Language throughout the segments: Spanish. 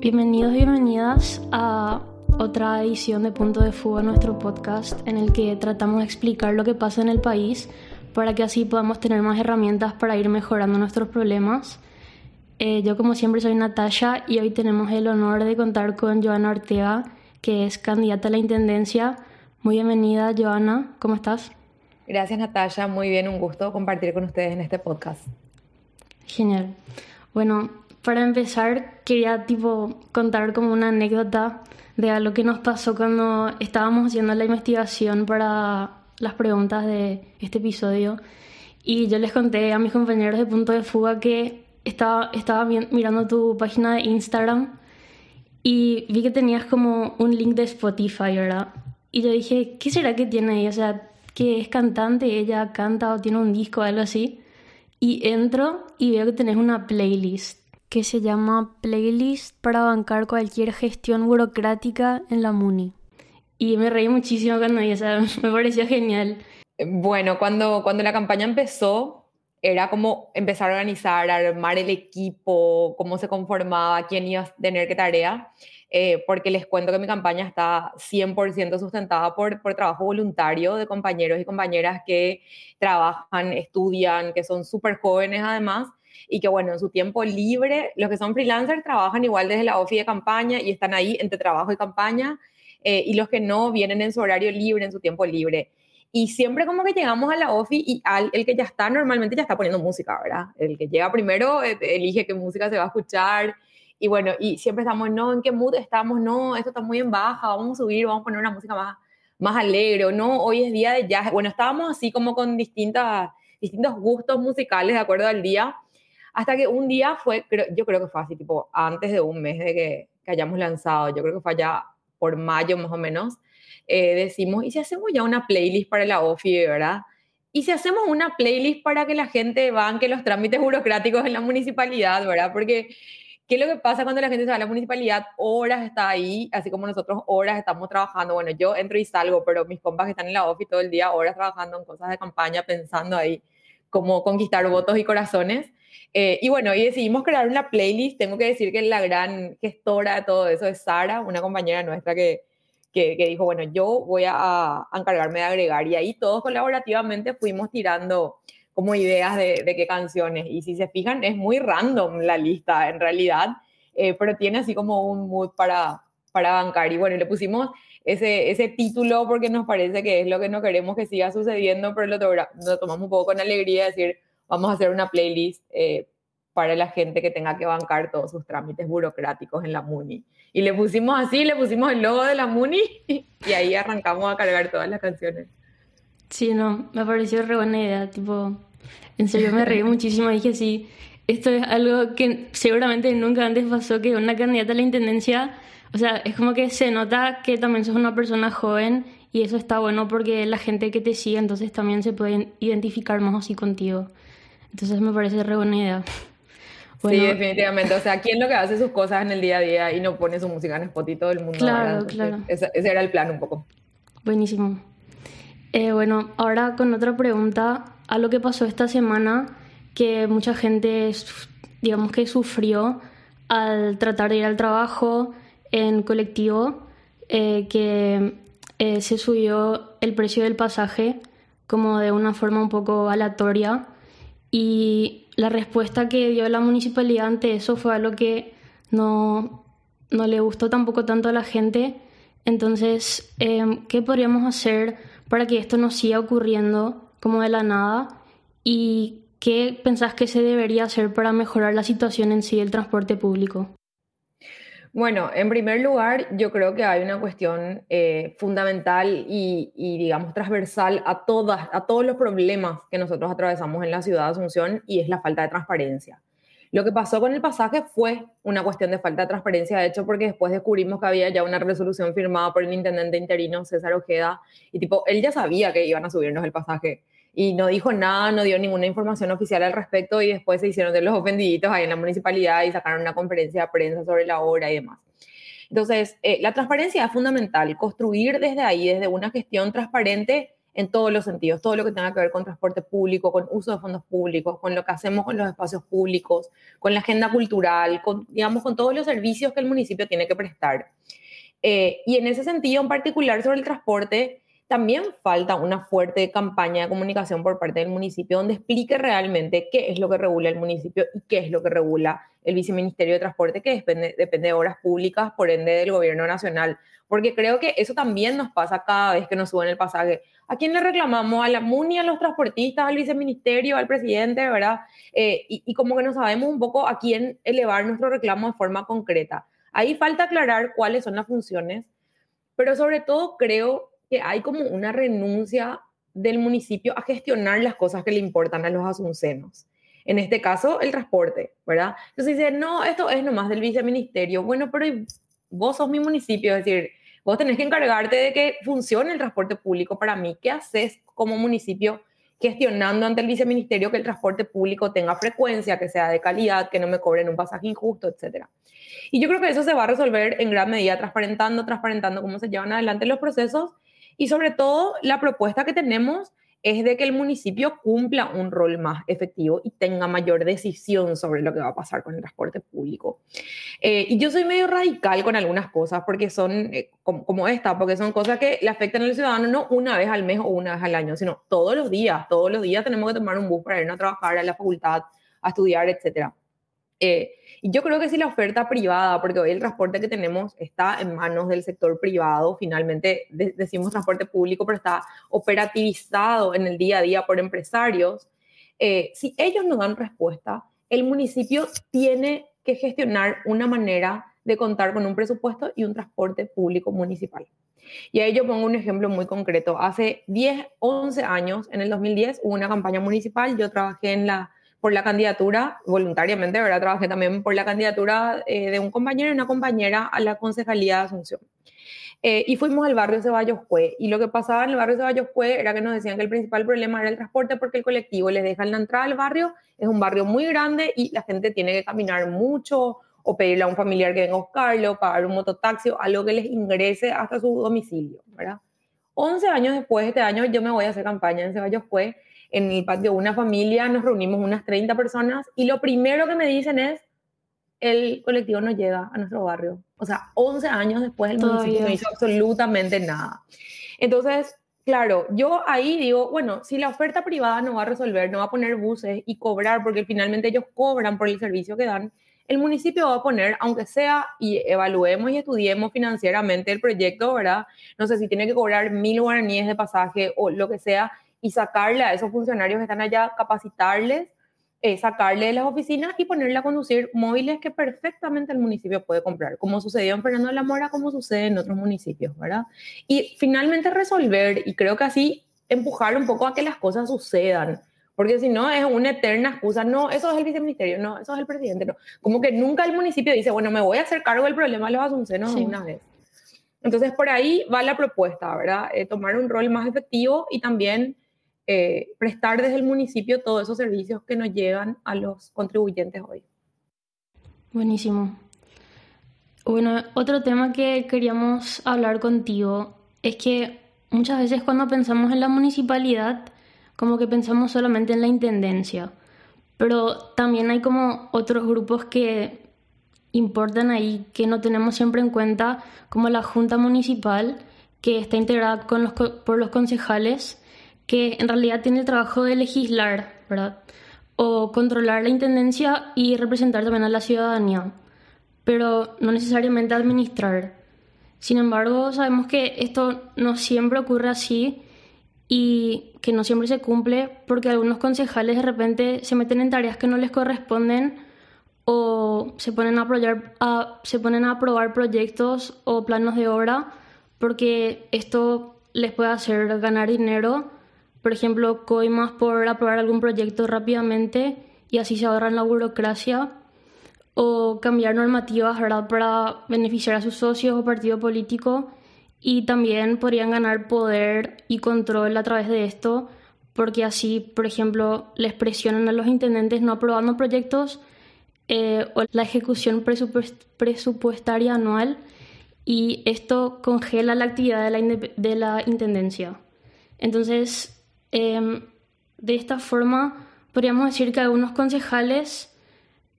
Bienvenidos y bienvenidas a otra edición de Punto de Fuga, nuestro podcast en el que tratamos de explicar lo que pasa en el país para que así podamos tener más herramientas para ir mejorando nuestros problemas. Eh, yo como siempre soy Natasha y hoy tenemos el honor de contar con Joana Ortega, que es candidata a la Intendencia. Muy bienvenida, Joana. ¿Cómo estás? Gracias, Natasha. Muy bien, un gusto compartir con ustedes en este podcast. Genial. Bueno, para empezar, quería tipo contar como una anécdota de algo que nos pasó cuando estábamos haciendo la investigación para las preguntas de este episodio. Y yo les conté a mis compañeros de Punto de Fuga que estaba, estaba mirando tu página de Instagram y vi que tenías como un link de Spotify, ¿verdad? Y yo dije, ¿qué será que tiene ella? O sea, que es cantante, ella canta o tiene un disco o algo así. Y entro y veo que tenés una playlist que se llama Playlist para bancar cualquier gestión burocrática en la MUNI. Y me reí muchísimo cuando vi, o sea, me pareció genial. Bueno, cuando, cuando la campaña empezó, era como empezar a organizar, a armar el equipo, cómo se conformaba, quién iba a tener qué tarea, eh, porque les cuento que mi campaña está 100% sustentada por, por trabajo voluntario de compañeros y compañeras que trabajan, estudian, que son súper jóvenes además, y que bueno, en su tiempo libre, los que son freelancers trabajan igual desde la ofi de campaña y están ahí entre trabajo y campaña, eh, y los que no vienen en su horario libre, en su tiempo libre. Y siempre como que llegamos a la OFI y al, el que ya está normalmente ya está poniendo música, ¿verdad? El que llega primero eh, elige qué música se va a escuchar. Y bueno, y siempre estamos, no, ¿en qué mood estamos? No, esto está muy en baja, vamos a subir, vamos a poner una música más, más alegre, no, hoy es día de jazz. Bueno, estábamos así como con distintas, distintos gustos musicales de acuerdo al día. Hasta que un día fue, yo creo que fue así, tipo, antes de un mes de que, que hayamos lanzado, yo creo que fue allá por mayo más o menos, eh, decimos, ¿y si hacemos ya una playlist para la OFI, verdad? Y si hacemos una playlist para que la gente banque los trámites burocráticos en la municipalidad, ¿verdad? Porque, ¿qué es lo que pasa cuando la gente se va a la municipalidad? Horas está ahí, así como nosotros horas estamos trabajando. Bueno, yo entro y salgo, pero mis compas que están en la OFI todo el día, horas trabajando en cosas de campaña, pensando ahí cómo conquistar votos y corazones. Eh, y bueno, y decidimos crear una playlist. Tengo que decir que la gran gestora de todo eso es Sara, una compañera nuestra que, que, dijo, bueno, yo voy a, a, encargarme de agregar. Y ahí todos colaborativamente fuimos tirando como ideas de, de, qué canciones. Y si se fijan, es muy random la lista en realidad, eh, pero tiene así como un mood para, para bancar. Y bueno, le pusimos ese, ese título porque nos parece que es lo que no queremos que siga sucediendo, pero lo, lo tomamos un poco con alegría, decir, vamos a hacer una playlist eh, para la gente que tenga que bancar todos sus trámites burocráticos en la MUNI. Y le pusimos así, le pusimos el logo de la MUNI y ahí arrancamos a cargar todas las canciones. Sí, no, me pareció re buena idea, tipo, en serio me reí muchísimo, dije sí, esto es algo que seguramente nunca antes pasó, que una candidata a la intendencia, o sea, es como que se nota que también sos una persona joven y eso está bueno porque la gente que te sigue entonces también se puede identificar más así contigo. Entonces me parece re buena idea. sí, definitivamente. O sea, ¿quién lo que hace sus cosas en el día a día y no pone su música en Spotify todo el mundo? Claro, claro. Ese, era el plan un poco. Buenísimo. Eh, bueno, ahora con otra pregunta, a lo que pasó esta semana, que mucha gente, digamos que sufrió al tratar de ir al trabajo en colectivo, eh, que eh, se subió el precio del pasaje como de una forma un poco aleatoria y la respuesta que dio la municipalidad ante eso fue algo que no, no le gustó tampoco tanto a la gente. Entonces, em, ¿qué podríamos hacer para que esto no siga ocurriendo como de la nada? ¿Y qué pensás que se debería hacer para mejorar la situación en sí del transporte público? Bueno, en primer lugar, yo creo que hay una cuestión eh, fundamental y, digamos, transversal a, todas, a todos los problemas que nosotros atravesamos en la ciudad de Asunción y es la falta de transparencia. Lo que pasó con el pasaje fue una cuestión de falta de transparencia, de hecho, porque después descubrimos que había ya una resolución firmada por el intendente interino César Ojeda y tipo, él ya sabía que iban a subirnos el pasaje y no dijo nada, no dio ninguna información oficial al respecto y después se hicieron de los ofendiditos ahí en la municipalidad y sacaron una conferencia de prensa sobre la obra y demás. Entonces, eh, la transparencia es fundamental. Construir desde ahí, desde una gestión transparente, en todos los sentidos, todo lo que tenga que ver con transporte público, con uso de fondos públicos, con lo que hacemos con los espacios públicos, con la agenda cultural, con, digamos, con todos los servicios que el municipio tiene que prestar. Eh, y en ese sentido, en particular sobre el transporte, también falta una fuerte campaña de comunicación por parte del municipio donde explique realmente qué es lo que regula el municipio y qué es lo que regula el Viceministerio de Transporte, que depende, depende de obras públicas, por ende del gobierno nacional. Porque creo que eso también nos pasa cada vez que nos suben el pasaje. ¿A quién le reclamamos? ¿A la MUNI, a los transportistas, al viceministerio, al presidente, verdad? Eh, y, y como que no sabemos un poco a quién elevar nuestro reclamo de forma concreta. Ahí falta aclarar cuáles son las funciones, pero sobre todo creo que hay como una renuncia del municipio a gestionar las cosas que le importan a los asuncenos. En este caso, el transporte, ¿verdad? Entonces dice, no, esto es nomás del viceministerio. Bueno, pero vos sos mi municipio, es decir, vos tenés que encargarte de que funcione el transporte público para mí. ¿Qué haces como municipio gestionando ante el viceministerio que el transporte público tenga frecuencia, que sea de calidad, que no me cobren un pasaje injusto, etcétera? Y yo creo que eso se va a resolver en gran medida transparentando, transparentando cómo se llevan adelante los procesos y sobre todo, la propuesta que tenemos es de que el municipio cumpla un rol más efectivo y tenga mayor decisión sobre lo que va a pasar con el transporte público. Eh, y yo soy medio radical con algunas cosas porque son eh, como, esta, porque son cosas que le afectan al ciudadano no una vez al mes o una vez al año, sino todos los días. Todos los días tenemos que tomar un bus para ir a trabajar a la facultad, a estudiar, etcétera. Eh, y yo creo que si la oferta privada, porque hoy el transporte que tenemos está en manos del sector privado, finalmente decimos transporte público, pero está operativizado en el día a día por empresarios, eh, si ellos no dan respuesta, el municipio tiene que gestionar una manera de contar con un presupuesto y un transporte público municipal. Y ahí yo pongo un ejemplo muy concreto. Hace 10, 11 años, en el 2010, hubo una campaña municipal, yo trabajé en la por la candidatura, voluntariamente, ¿verdad? Trabajé también por la candidatura eh, de un compañero y una compañera a la Concejalía de Asunción. Eh, y fuimos al barrio Ceballos Cue. Y lo que pasaba en el barrio Ceballos Cue era que nos decían que el principal problema era el transporte porque el colectivo les deja la entrada al barrio. Es un barrio muy grande y la gente tiene que caminar mucho o pedirle a un familiar que venga a buscarlo, pagar un mototaxi o algo que les ingrese hasta su domicilio, ¿verdad? 11 años después, este año yo me voy a hacer campaña en Ceballos Cue en el patio de una familia, nos reunimos unas 30 personas y lo primero que me dicen es, el colectivo no llega a nuestro barrio. O sea, 11 años después el municipio no hizo absolutamente nada. Entonces, claro, yo ahí digo, bueno, si la oferta privada no va a resolver, no va a poner buses y cobrar, porque finalmente ellos cobran por el servicio que dan, el municipio va a poner, aunque sea, y evaluemos y estudiemos financieramente el proyecto, ¿verdad? No sé si tiene que cobrar mil guaraníes de pasaje o lo que sea, y sacarle a esos funcionarios que están allá, capacitarles, eh, sacarle de las oficinas y ponerle a conducir móviles que perfectamente el municipio puede comprar, como sucedió en Fernando de la Mora, como sucede en otros municipios, ¿verdad? Y finalmente resolver, y creo que así empujar un poco a que las cosas sucedan, porque si no es una eterna excusa, no, eso es el viceministerio, no, eso es el presidente, no. Como que nunca el municipio dice, bueno, me voy a hacer cargo del problema de los asuncenos de una vez. Entonces, por ahí va la propuesta, ¿verdad? Eh, tomar un rol más efectivo y también eh, prestar desde el municipio todos esos servicios que nos llegan a los contribuyentes hoy. Buenísimo. Bueno, otro tema que queríamos hablar contigo es que muchas veces cuando pensamos en la municipalidad, como que pensamos solamente en la intendencia, pero también hay como otros grupos que importan ahí que no tenemos siempre en cuenta, como la Junta Municipal, que está integrada con los, por los concejales que en realidad tiene el trabajo de legislar, ¿verdad? O controlar la intendencia y representar también a la ciudadanía, pero no necesariamente administrar. Sin embargo, sabemos que esto no siempre ocurre así y que no siempre se cumple porque algunos concejales de repente se meten en tareas que no les corresponden o se ponen a, apoyar, se ponen a aprobar proyectos o planos de obra porque esto les puede hacer ganar dinero por ejemplo, coimas por aprobar algún proyecto rápidamente y así se ahorran la burocracia, o cambiar normativas ¿verdad? para beneficiar a sus socios o partido político y también podrían ganar poder y control a través de esto porque así, por ejemplo, les presionan a los intendentes no aprobando proyectos eh, o la ejecución presupuestaria anual y esto congela la actividad de la, de la intendencia. Entonces, em, de esta forma, podríamos decir que algunos concejales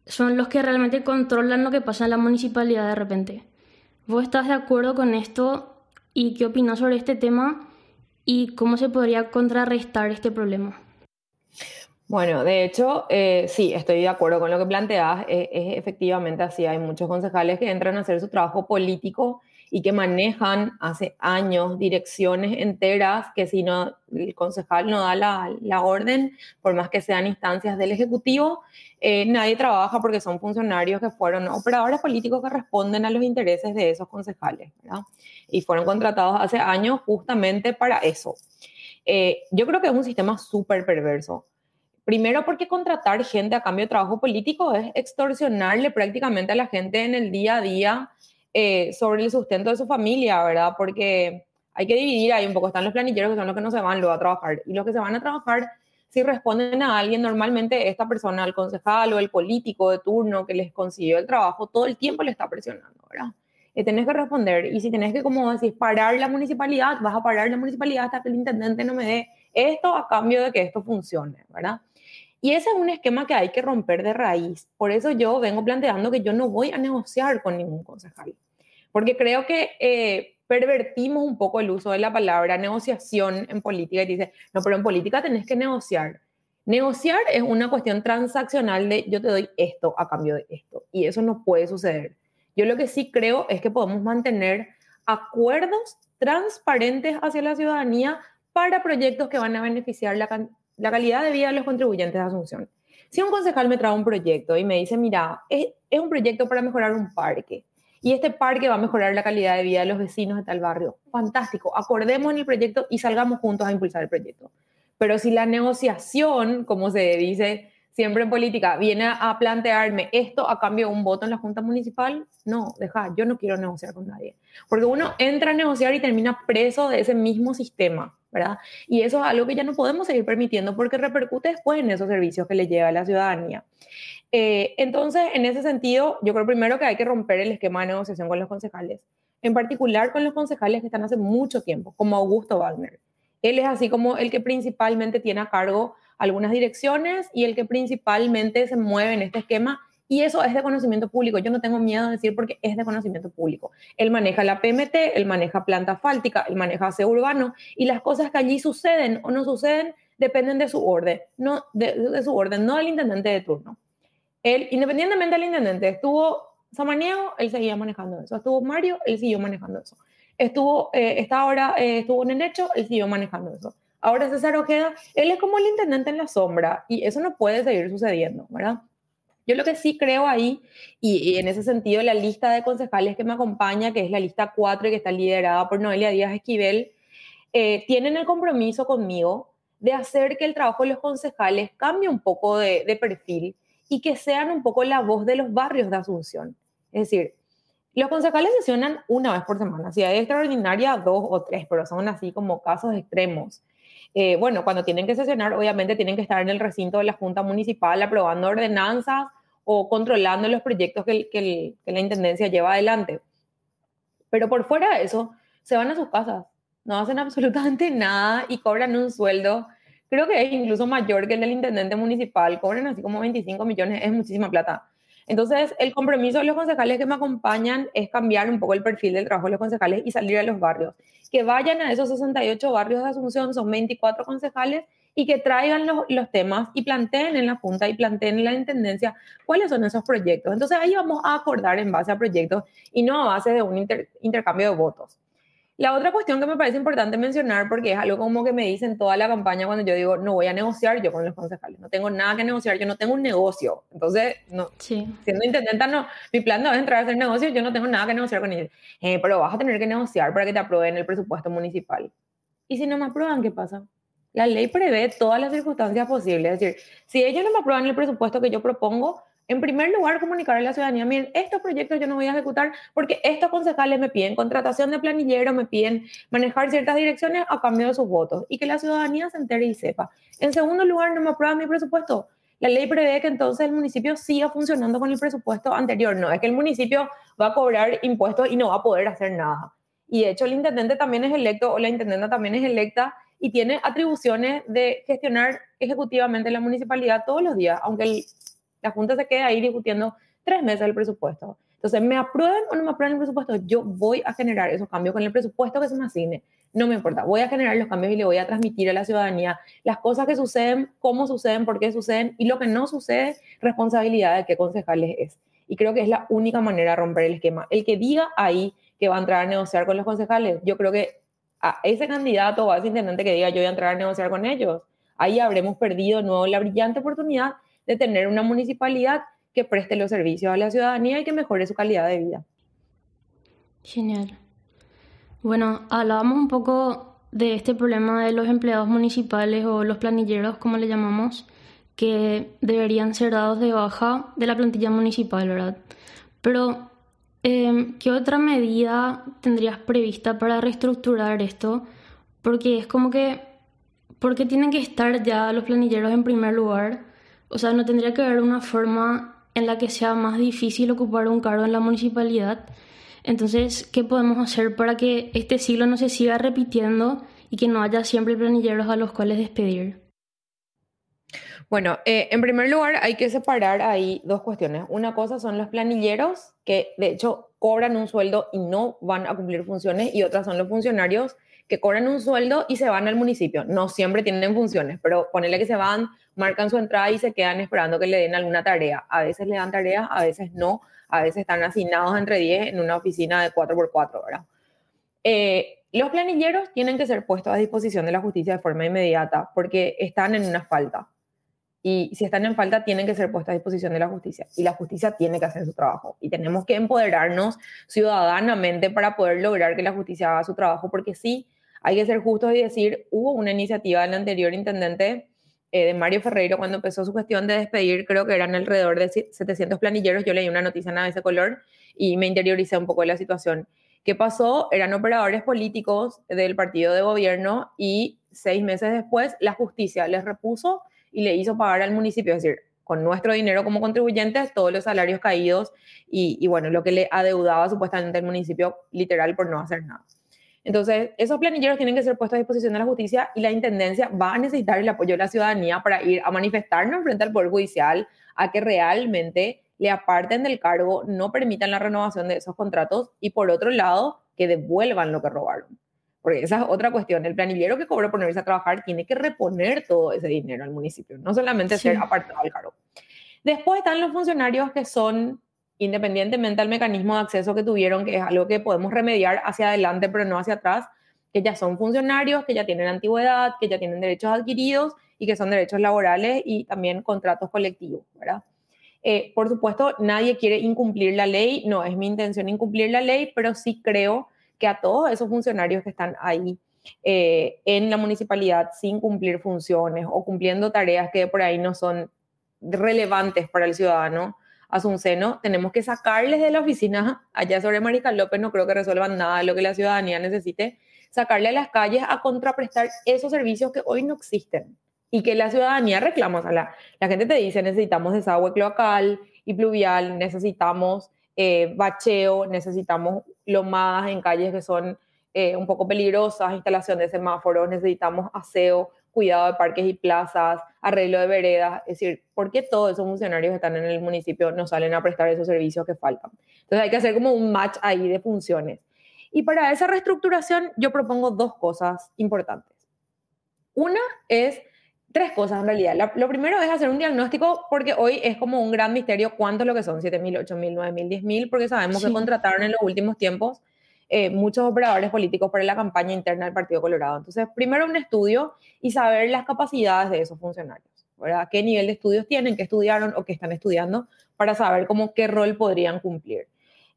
son los que realmente controlan lo que pasa en la municipalidad de repente. ¿Vos estás de acuerdo con esto y qué opinas sobre este tema y cómo se podría contrarrestar este problema? Bueno, de hecho, eh, sí, estoy de acuerdo con lo que planteas. es efectivamente así. Hay muchos concejales que entran a hacer su trabajo político y que manejan hace años direcciones enteras que si no el concejal no da la, la orden, por más que sean instancias del Ejecutivo, eh, nadie trabaja porque son funcionarios que fueron operadores políticos que responden a los intereses de esos concejales. Y fueron contratados hace años justamente para eso. Eh, yo creo que es un sistema súper perverso. Primero porque contratar gente a cambio de trabajo político es extorsionarle prácticamente a la gente en el día a día eh, sobre el sustento de su familia, ¿verdad? Porque hay que dividir ahí un poco. Están los planilleros que son los que no se van luego a trabajar. Y los que se van a trabajar, si responden a alguien, normalmente esta persona, el concejal o el político de turno que les consiguió el trabajo, todo el tiempo le está presionando, ¿verdad? Y tenés que responder. Y si tenés que, como decís, parar la municipalidad, vas a parar la municipalidad hasta que el intendente no me dé esto a cambio de que esto funcione, ¿verdad? Y ese es un esquema que hay que romper de raíz. Por eso yo vengo planteando que yo no voy a negociar con ningún concejal, porque creo que eh, pervertimos un poco el uso de la palabra negociación en política y dice, no, pero en política tenés que negociar. Negociar es una cuestión transaccional de yo te doy esto a cambio de esto y eso no puede suceder. Yo lo que sí creo es que podemos mantener acuerdos transparentes hacia la ciudadanía para proyectos que van a beneficiar la, la calidad de vida de los contribuyentes de Asunción. Si un concejal me trae un proyecto y me dice, mira, es, es, un proyecto para mejorar un parque y este parque va a mejorar la calidad de vida de los vecinos de tal barrio, fantástico, acordemos en el proyecto y salgamos juntos a impulsar el proyecto. Pero si la negociación, como se dice siempre en política, viene a plantearme esto a cambio de un voto en la Junta Municipal, no, deja, yo no quiero negociar con nadie. Porque uno entra a negociar y termina preso de ese mismo sistema. ¿Verdad? Y eso es algo que ya no podemos seguir permitiendo porque repercute después en esos servicios que le llega a la ciudadanía. Eh, entonces, en ese sentido, yo creo primero que hay que romper el esquema de negociación con los concejales, en particular con los concejales que están hace mucho tiempo, como Augusto Wagner. Él es así como el que principalmente tiene a cargo algunas direcciones y el que principalmente se mueve en este esquema y eso es de conocimiento público. Yo no tengo miedo de decir porque es de conocimiento público. Él maneja la PMT, él maneja planta fáltica, él maneja aseo urbano y las cosas que allí suceden o no suceden dependen de su orden, no de, su orden, no del intendente de turno. Él, independientemente del intendente, estuvo Samaniego, él seguía manejando eso. Estuvo Mario, él siguió manejando eso. Estuvo, eh, esta hora eh, estuvo Nenecho, él siguió manejando eso. Ahora César Ojeda, él es como el intendente en la sombra y eso no puede seguir sucediendo, ¿verdad? Yo lo que sí creo ahí, y, en ese sentido la lista de concejales que me acompaña, que es la lista 4 y que está liderada por Noelia Díaz Esquivel, eh, tienen el compromiso conmigo de hacer que el trabajo de los concejales cambie un poco de, de perfil y que sean un poco la voz de los barrios de Asunción. Es decir, los concejales sesionan una vez por semana. Si hay extraordinaria, dos o tres, pero son así como casos extremos. Eh, bueno, cuando tienen que sesionar, obviamente tienen que estar en el recinto de la Junta Municipal aprobando ordenanzas o controlando los proyectos que, la Intendencia lleva adelante. Pero por fuera de eso, se van a sus casas, no hacen absolutamente nada y cobran un sueldo, creo que es incluso mayor que el del intendente municipal, cobran así como 25 millones, es muchísima plata. Entonces, el compromiso de los concejales que me acompañan es cambiar un poco el perfil del trabajo de los concejales y salir a los barrios. Que vayan a esos 68 barrios de Asunción, son 24 concejales, y que traigan los, los temas y planteen en la Junta y planteen en la Intendencia cuáles son esos proyectos. Entonces, ahí vamos a acordar en base a proyectos y no a base de un intercambio de votos. La otra cuestión que me parece importante mencionar, porque es algo como que me dicen toda la campaña cuando yo digo, no voy a negociar yo con los concejales, no tengo nada que negociar, yo no tengo un negocio. Entonces, no, siendo intendenta, no, mi plan no es entrar a hacer negocios, yo no tengo nada que negociar con ellos. Eh, pero vas a tener que negociar para que te aprueben el presupuesto municipal. Y si no me aprueban, ¿qué pasa? La ley prevé todas las circunstancias posibles. Es decir, si ellos no me aprueban el presupuesto que yo propongo, en primer lugar, comunicar a la ciudadanía, miren, estos proyectos yo no voy a ejecutar porque estos concejales me piden contratación de planillero, me piden manejar ciertas direcciones a cambio de sus votos y que la ciudadanía se entere y sepa. En segundo lugar, no me aprueban mi presupuesto. La ley prevé que entonces el municipio siga funcionando con el presupuesto anterior. No es que el municipio va a cobrar impuestos y no va a poder hacer nada. Y de hecho el intendente también es electo o la intendenta también es electa y tiene atribuciones de gestionar ejecutivamente la municipalidad todos los días, aunque la Junta se quede ahí discutiendo tres meses el presupuesto. Entonces, me aprueben o no me aprueben el presupuesto, yo voy a generar esos cambios con el presupuesto que se me asigne. No me importa, voy a generar los cambios y le voy a transmitir a la ciudadanía las cosas que suceden, cómo suceden, por qué suceden y lo que no sucede, responsabilidad de qué concejales es. Y creo que es la única manera de romper el esquema. El que diga ahí que va a entrar a negociar con los concejales, yo creo que a ese candidato o a ese intendente que diga yo voy a entrar a negociar con ellos, ahí habremos perdido de nuevo la brillante oportunidad de tener una municipalidad que preste los servicios a la ciudadanía y que mejore su calidad de vida. Genial. Bueno, hablábamos un poco de este problema de los empleados municipales o los planilleros, como le llamamos, que deberían ser dados de baja de la plantilla municipal, ¿verdad? Pero, em, ¿qué otra medida tendrías prevista para reestructurar esto? Porque es como que, ¿por qué tienen que estar ya los planilleros en primer lugar? O sea, ¿no tendría que haber una forma en la que sea más difícil ocupar un cargo en la municipalidad. Entonces, ¿qué podemos hacer para que este siglo no se siga repitiendo y que no haya siempre planilleros a los cuales despedir? Bueno, eh, en primer lugar hay que separar ahí dos cuestiones. Una cosa son los planilleros, que de hecho cobran un sueldo y no van a cumplir funciones, y otras son los funcionarios que cobran un sueldo y se van al municipio. No siempre tienen funciones, pero ponele que se van, marcan su entrada y se quedan esperando que le den alguna tarea. A veces le dan tareas, a veces no, a veces están asignados entre 10 en una oficina de 4x4, ¿verdad? Eh, los planilleros tienen que ser puestos a disposición de la justicia de forma inmediata porque están en una falta. Y si están en falta, tienen que ser puestos a disposición de la justicia. Y la justicia tiene que hacer su trabajo. Y tenemos que empoderarnos ciudadanamente para poder lograr que la justicia haga su trabajo, porque sí, hay que ser justos y decir, hubo una iniciativa del anterior intendente eh, de Mario Ferreiro cuando empezó su gestión de despedir, creo que eran alrededor de 700 planilleros, yo leí una noticia en ese color y me interioricé un poco de la situación. ¿Qué pasó? Eran operadores políticos del partido de gobierno y seis meses después la justicia les repuso y le hizo pagar al municipio, es decir, con nuestro dinero como contribuyentes, todos los salarios caídos y, bueno, lo que le adeudaba supuestamente el municipio literal por no hacer nada. Entonces, esos planilleros tienen que ser puestos a disposición de la justicia y la Intendencia va a necesitar el apoyo de la ciudadanía para ir a manifestarnos frente al Poder Judicial a que realmente le aparten del cargo, no permitan la renovación de esos contratos y por otro lado, que devuelvan lo que robaron. Porque esa es otra cuestión. El planillero que cobró por irse a trabajar tiene que reponer todo ese dinero al municipio, no solamente ser apartado del cargo. Después están los funcionarios que son independientemente del mecanismo de acceso que tuvieron, que es algo que podemos remediar hacia adelante, pero no hacia atrás, que ya son funcionarios, que ya tienen antigüedad, que ya tienen derechos adquiridos y que son derechos laborales y también contratos colectivos, ¿verdad? Eh, por supuesto, nadie quiere incumplir la ley, no es mi intención incumplir la ley, pero sí creo que a todos esos funcionarios que están ahí eh, en la municipalidad sin cumplir funciones o cumpliendo tareas que por ahí no son relevantes para el ciudadano, a su seno, tenemos que sacarles de la oficina, allá sobre Mariscal López no creo que resuelvan nada de lo que la ciudadanía necesite, sacarle a las calles a contraprestar esos servicios que hoy no existen y que la ciudadanía reclama. O sea, la, la gente te dice, necesitamos desagüe cloacal y pluvial, necesitamos eh, bacheo, necesitamos lomadas en calles que son eh, un poco peligrosas, instalación de semáforos, necesitamos aseo, cuidado de parques y plazas, arreglo de veredas, es decir, ¿por qué todos esos funcionarios que están en el municipio no salen a prestar esos servicios que faltan? Entonces hay que hacer como un match ahí de funciones. Y para esa reestructuración yo propongo dos cosas importantes. Una es tres cosas en realidad. lo primero es hacer un diagnóstico porque hoy es como un gran misterio cuánto es lo que son, 7.000, 8.000, 9.000, 10.000, porque sabemos que contrataron en los últimos tiempos eh, muchos operadores políticos para la campaña interna del Partido Colorado. Entonces, primero un estudio y saber las capacidades de esos funcionarios, ¿verdad? ¿Qué nivel de estudios tienen, qué estudiaron o qué están estudiando para saber cómo qué rol podrían cumplir.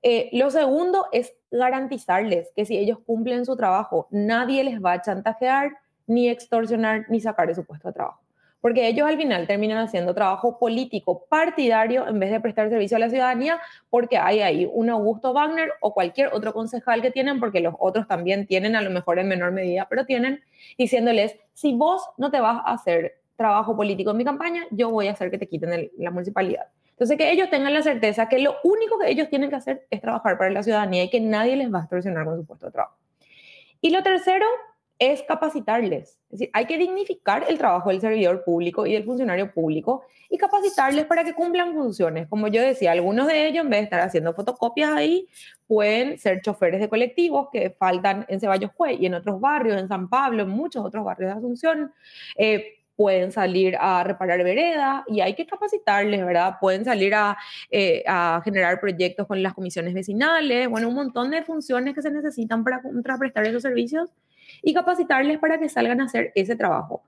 Eh, lo segundo es garantizarles que si ellos cumplen su trabajo, nadie les va a chantajear, ni extorsionar, ni sacar de su puesto de trabajo porque ellos al final terminan haciendo trabajo político partidario en vez de prestar servicio a la ciudadanía, porque hay ahí un Augusto Wagner o cualquier otro concejal que tienen, porque los otros también tienen, a lo mejor en menor medida, pero tienen, diciéndoles, si vos no te vas a hacer trabajo político en mi campaña, yo voy a hacer que te quiten la municipalidad. Entonces, que ellos tengan la certeza que lo único que ellos tienen que hacer es trabajar para la ciudadanía y que nadie les va a extorsionar con su puesto de trabajo. Y lo tercero es capacitarles. Es decir, hay que dignificar el trabajo del servidor público y del funcionario público y capacitarles para que cumplan funciones. Como yo decía, algunos de ellos, en vez de estar haciendo fotocopias ahí, pueden ser choferes de colectivos que faltan en Ceballos Cue y en otros barrios, en San Pablo, en muchos otros barrios de Asunción. Eh, pueden salir a reparar vereda y hay que capacitarles, ¿verdad? Pueden salir a, eh, a, generar proyectos con las comisiones vecinales, bueno, un montón de funciones que se necesitan para contraprestar esos servicios y capacitarles para que salgan a hacer ese trabajo.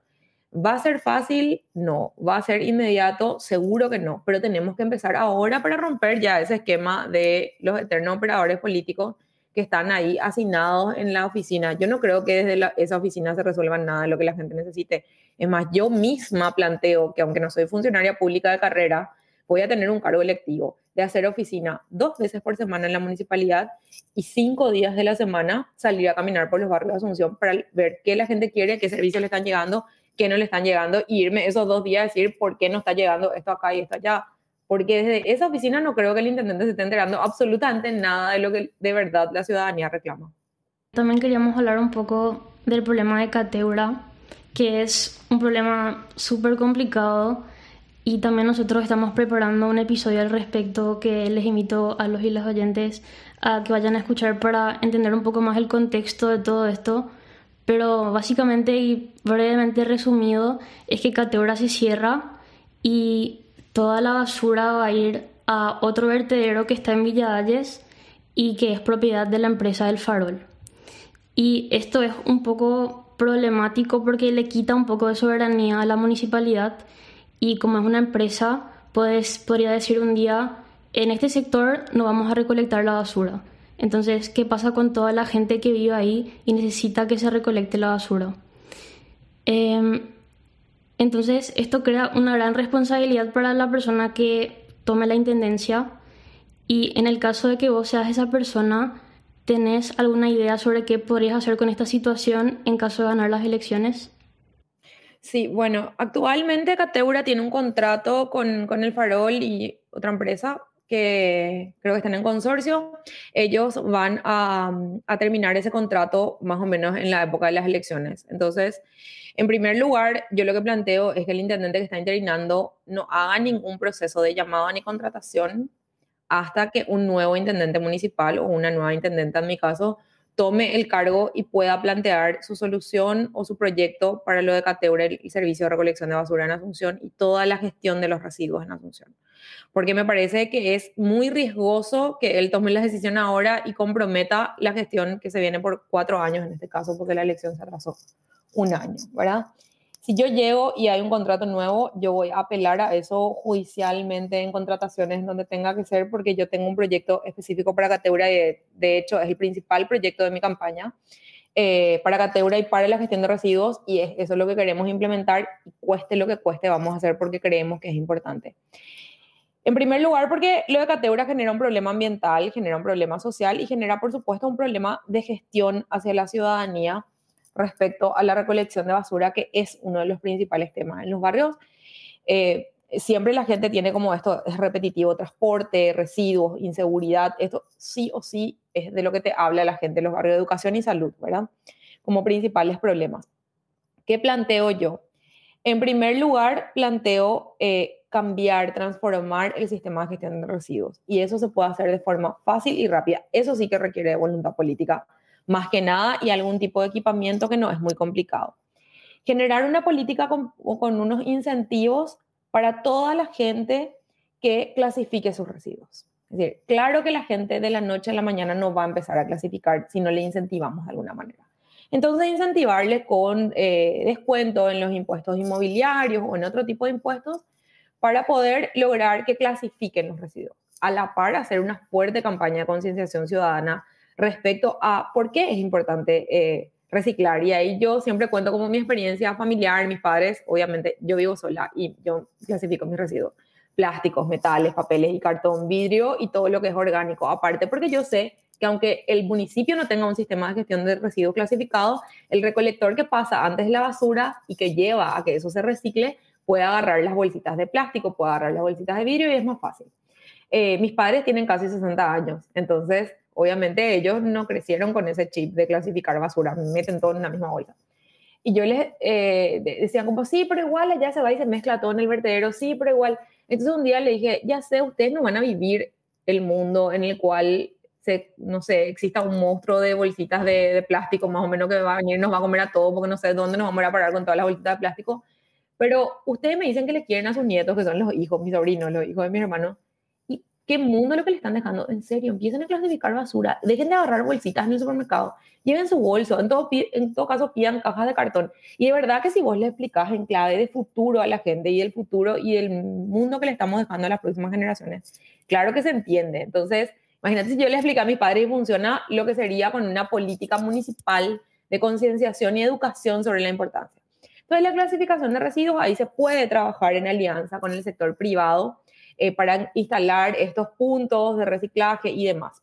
¿Va a ser fácil? No. ¿Va a ser inmediato? Seguro que no. Pero tenemos que empezar ahora para romper ya ese esquema de los eternos operadores políticos que están ahí asignados en la oficina. Yo no creo que desde esa oficina se resuelva nada de lo que la gente necesite. Es más, yo misma planteo que aunque no soy funcionaria pública de carrera, voy a tener un cargo electivo de hacer oficina dos veces por semana en la municipalidad y cinco días de la semana salir a caminar por los barrios de Asunción para ver qué la gente quiere, qué servicios le están llegando, qué no le están llegando, y irme esos dos días a decir por qué no está llegando esto acá y esto allá. Porque desde esa oficina no creo que el intendente se esté enterando absolutamente nada de lo que de verdad la ciudadanía reclama. También queríamos hablar un poco del problema de Cateura, que es un problema súper complicado y también nosotros estamos preparando un episodio al respecto que les invito a los y las oyentes a que vayan a escuchar para entender un poco más el contexto de todo esto. Pero básicamente y brevemente resumido es que Cateura se cierra y toda la basura va a ir a otro vertedero que está en Villalles y que es propiedad de la empresa del Farol. Y esto es un poco problemático porque le quita un poco de soberanía a la municipalidad y como es una empresa, pues podría decir un día, en este sector no vamos a recolectar la basura. Entonces, ¿qué pasa con toda la gente que vive ahí y necesita que se recolecte la basura? Em, entonces, esto crea una gran responsabilidad para la persona que tome la intendencia y en el caso de que vos seas esa persona, ¿tenés alguna idea sobre qué podrías hacer con esta situación en caso de ganar las elecciones? Sí, bueno, actualmente Cateura tiene un contrato con, con el Farol y otra empresa que creo que están en consorcio. Ellos van a, a, terminar ese contrato más o menos en la época de las elecciones. Entonces, en primer lugar, yo lo que planteo es que el intendente que está interinando no haga ningún proceso de llamada ni contratación hasta que un nuevo intendente municipal o una nueva intendente, en mi caso, tome el cargo y pueda plantear su solución o su proyecto para lo de Cateura y servicio de recolección de basura en Asunción y toda la gestión de los residuos en Asunción. Porque me parece que es muy riesgoso que él tome la decisión ahora y comprometa la gestión que se viene por cuatro años en este caso, porque la elección se atrasó un año, ¿verdad? Si yo llego y hay un contrato nuevo, yo voy a apelar a eso judicialmente en contrataciones donde tenga que ser porque yo tengo un proyecto específico para Cateura y de, hecho es el principal proyecto de mi campaña eh, para Cateura y para la gestión de residuos y es, eso es lo que queremos implementar y cueste lo que cueste vamos a hacer porque creemos que es importante. En primer lugar, porque lo de Cateura genera un problema ambiental, genera un problema social y genera, por supuesto, un problema de gestión hacia la ciudadanía respecto a la recolección de basura, que es uno de los principales temas en los barrios. Eh, siempre la gente tiene como esto, es repetitivo, transporte, residuos, inseguridad, esto sí o sí es de lo que te habla la gente en los barrios de educación y salud, ¿verdad? Como principales problemas. ¿Qué planteo yo? En primer lugar, planteo eh, cambiar, transformar el sistema de gestión de residuos. Y eso se puede hacer de forma fácil y rápida. Eso sí que requiere voluntad política más que nada, y algún tipo de equipamiento que no es muy complicado. Generar una política con, unos incentivos para toda la gente que clasifique sus residuos. Es decir, claro que la gente de la noche a la mañana no va a empezar a clasificar si no le incentivamos de alguna manera. Entonces, incentivarle con eh, descuento en los impuestos inmobiliarios o en otro tipo de impuestos para poder lograr que clasifiquen los residuos. A la par, hacer una fuerte campaña de concienciación ciudadana respecto a por qué es importante eh, reciclar. Y ahí yo siempre cuento como mi experiencia familiar, mis padres, obviamente yo vivo sola y yo clasifico mis residuos, plásticos, metales, papeles y cartón, vidrio y todo lo que es orgánico. Aparte, porque yo sé que aunque el municipio no tenga un sistema de gestión de residuos clasificados, el recolector que pasa antes de la basura y que lleva a que eso se recicle, puede agarrar las bolsitas de plástico, puede agarrar las bolsitas de vidrio y es más fácil. Eh, mis padres tienen casi 60 años, entonces obviamente ellos no crecieron con ese chip de clasificar basura, meten todo en la misma bolsa. Y yo les eh, decía como, sí, pero igual allá se va y se mezcla todo en el vertedero, sí, pero igual. Entonces un día le dije, ya sé, ustedes no van a vivir el mundo en el cual, se, no sé, exista un monstruo de bolsitas de, plástico más o menos que va a venir y nos va a comer a todos porque no sé dónde nos vamos a, a parar con todas las bolsitas de plástico. Pero ustedes me dicen que les quieren a sus nietos, que son los hijos, mis sobrinos, los hijos de mis hermanos. ¿Qué mundo lo que le están dejando? En serio, empiecen a clasificar basura. Dejen de agarrar bolsitas en el supermercado. Lleven su bolso. En todo, en todo caso, pidan cajas de cartón. Y de verdad que si vos le explicás en clave de futuro a la gente y el futuro y el mundo que le estamos dejando a las próximas generaciones, claro que se entiende. Entonces, imagínate si yo le explico a mis padres y funciona lo que sería con una política municipal de concienciación y educación sobre la importancia. Entonces, la clasificación de residuos, ahí se puede trabajar en alianza con el sector privado eh, para instalar estos puntos de reciclaje y demás.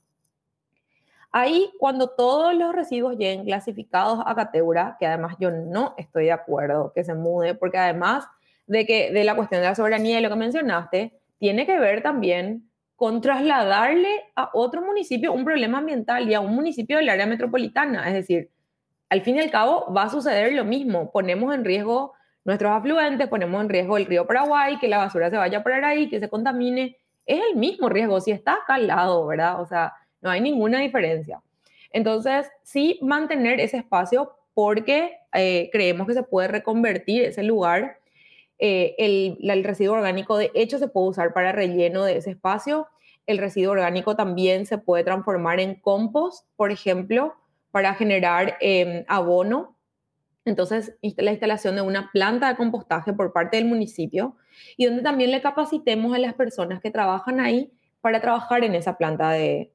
Ahí, cuando todos los residuos lleguen clasificados a Cateura, que además yo no estoy de acuerdo que se mude, porque además de que de la cuestión de la soberanía y lo que mencionaste, tiene que ver también con trasladarle a otro municipio un problema ambiental y a un municipio del área metropolitana. Es decir, al fin y al cabo va a suceder lo mismo. Ponemos en riesgo nuestros afluentes, ponemos en riesgo el río Paraguay, que la basura se vaya a parar ahí, que se contamine. Es el mismo riesgo si está acá al lado, ¿verdad? O sea, no hay ninguna diferencia. Entonces, sí mantener ese espacio porque eh, creemos que se puede reconvertir ese lugar. Eh, el, el residuo orgánico, de hecho, se puede usar para relleno de ese espacio. El residuo orgánico también se puede transformar en compost, por ejemplo, para generar em, abono entonces, la instalación de una planta de compostaje por parte del municipio y donde también le capacitemos a las personas que trabajan ahí para trabajar en esa planta de,